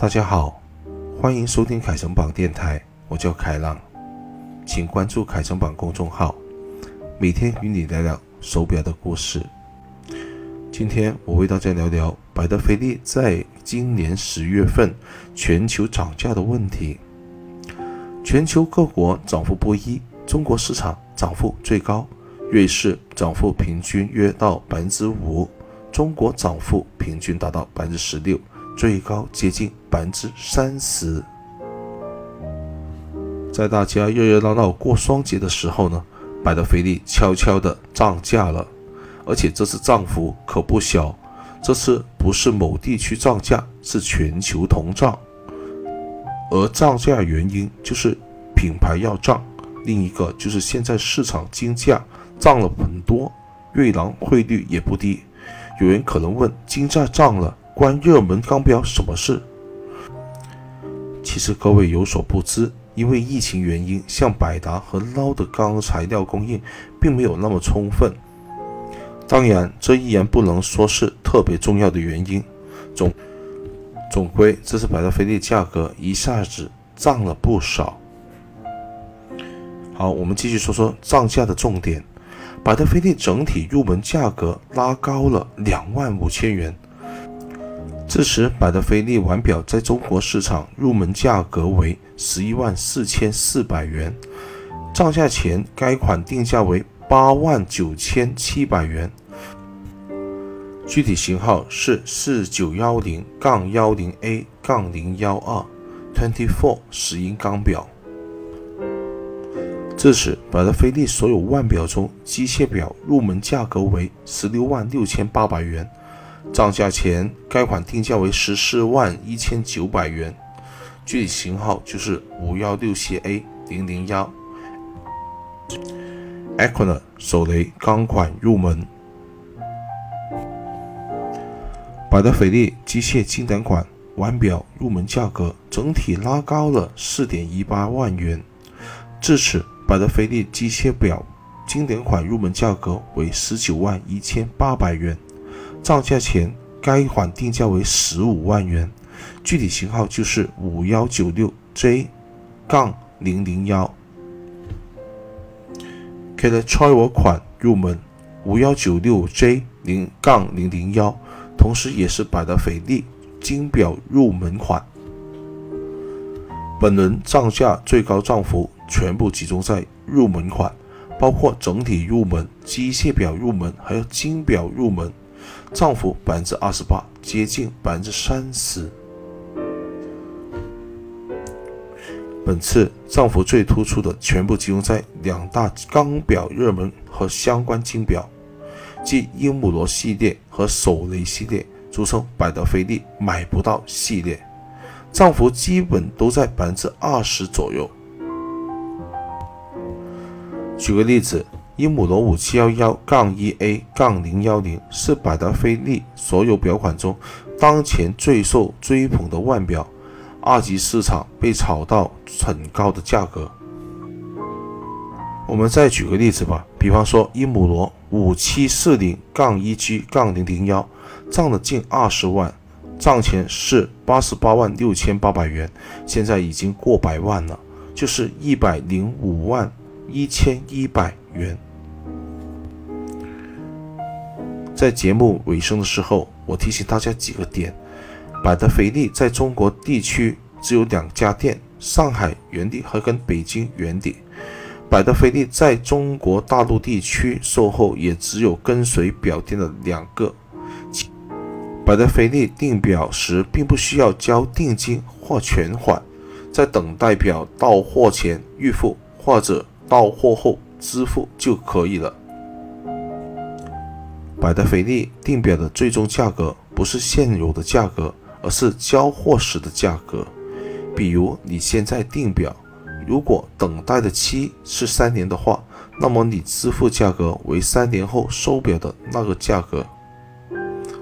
大家好，欢迎收听凯城榜电台，我叫凯浪，请关注凯城榜公众号，每天与你聊聊手表的故事。今天我为大家聊聊百达翡丽在今年十月份全球涨价的问题。全球各国涨幅不一，中国市场涨幅最高，瑞士涨幅平均约到百分之五，中国涨幅平均达到百分之十六。最高接近百分之三十。在大家热热闹闹过双节的时候呢，百达翡丽悄悄地涨价了，而且这次涨幅可不小。这次不是某地区涨价，是全球同涨。而涨价原因就是品牌要涨，另一个就是现在市场金价涨了很多，瑞郎汇率也不低。有人可能问，金价涨了？关热门钢表什么事？其实各位有所不知，因为疫情原因，像百达和捞的钢材料供应并没有那么充分。当然，这依然不能说是特别重要的原因。总总归，这次百达翡丽价格一下子涨了不少。好，我们继续说说涨价的重点。百达翡丽整体入门价格拉高了两万五千元。这时，百达翡丽腕表在中国市场入门价格为十一万四千四百元，涨价前该款定价为八万九千七百元。具体型号是四九幺零杠幺零 A 杠零幺二 Twenty Four 石英钢表。至此，百达翡丽所有腕表中，机械表入门价格为十六万六千八百元。涨价前，该款定价为十四万一千九百元，具体型号就是五幺六七 A 零零幺 e q u i n e r 手雷钢款入门。百达翡丽机械经典款腕表入门价格整体拉高了四点一八万元，至此，百达翡丽机械表经典款入门价格为十九万一千八百元。造价前，该款定价为十五万元，具体型号就是五幺九六 J 杠零零幺。k e l t r o 款入门五幺九六 J 零杠零零幺，同时也是百达翡丽金表入门款。本轮涨价最高涨幅全部集中在入门款，包括整体入门、机械表入门，还有金表入门。涨幅百分之二十八，接近百分之三十。本次涨幅最突出的，全部集中在两大钢表热门和相关金表，即鹦鹉螺系列和手雷系列，俗称百达翡丽买不到系列，涨幅基本都在百分之二十左右。举个例子。鹦鹉螺五七幺幺杠一 A 杠零幺零是百达翡丽所有表款中当前最受追捧的腕表，二级市场被炒到很高的价格。我们再举个例子吧，比方说鹦鹉螺五七四零杠一 G 杠零零幺涨了近二十万，账前是八十八万六千八百元，现在已经过百万了，就是一百零五万一千一百元。在节目尾声的时候，我提醒大家几个点：百达翡丽在中国地区只有两家店，上海原地和跟北京原地。百达翡丽在中国大陆地区售后也只有跟随表店的两个。百达翡丽订表时并不需要交定金或全款，在等待表到货前预付或者到货后支付就可以了。百达翡丽定表的最终价格不是现有的价格，而是交货时的价格。比如你现在定表，如果等待的期是三年的话，那么你支付价格为三年后收表的那个价格。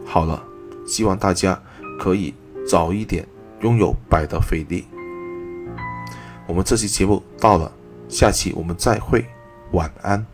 好了，希望大家可以早一点拥有百达翡丽。我们这期节目到了，下期我们再会，晚安。